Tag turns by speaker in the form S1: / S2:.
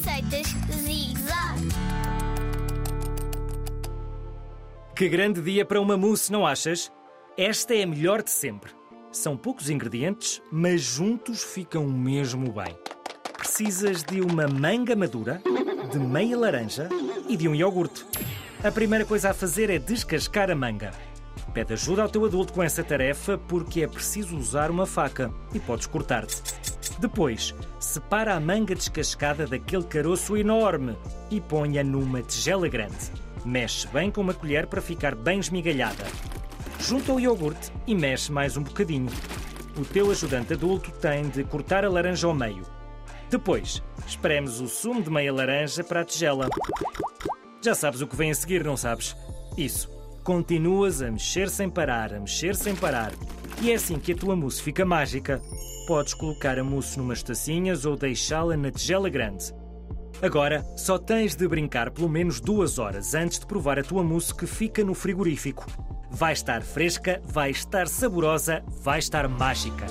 S1: Receitas Zig Zag.
S2: Que grande dia para uma mousse, não achas? Esta é a melhor de sempre. São poucos ingredientes, mas juntos ficam mesmo bem. Precisas de uma manga madura, de meia laranja e de um iogurte. A primeira coisa a fazer é descascar a manga. Pede ajuda ao teu adulto com essa tarefa porque é preciso usar uma faca e podes cortar-te. Depois, separa a manga descascada daquele caroço enorme e ponha numa tigela grande. Mexe bem com uma colher para ficar bem esmigalhada. Junta o iogurte e mexe mais um bocadinho. O teu ajudante adulto tem de cortar a laranja ao meio. Depois, espremes o sumo de meia laranja para a tigela. Já sabes o que vem a seguir, não sabes? Isso. Continuas a mexer sem parar, a mexer sem parar. E é assim que a tua mousse fica mágica. Podes colocar a mousse numas tacinhas ou deixá-la na tigela grande. Agora, só tens de brincar pelo menos duas horas antes de provar a tua mousse que fica no frigorífico. Vai estar fresca, vai estar saborosa, vai estar mágica.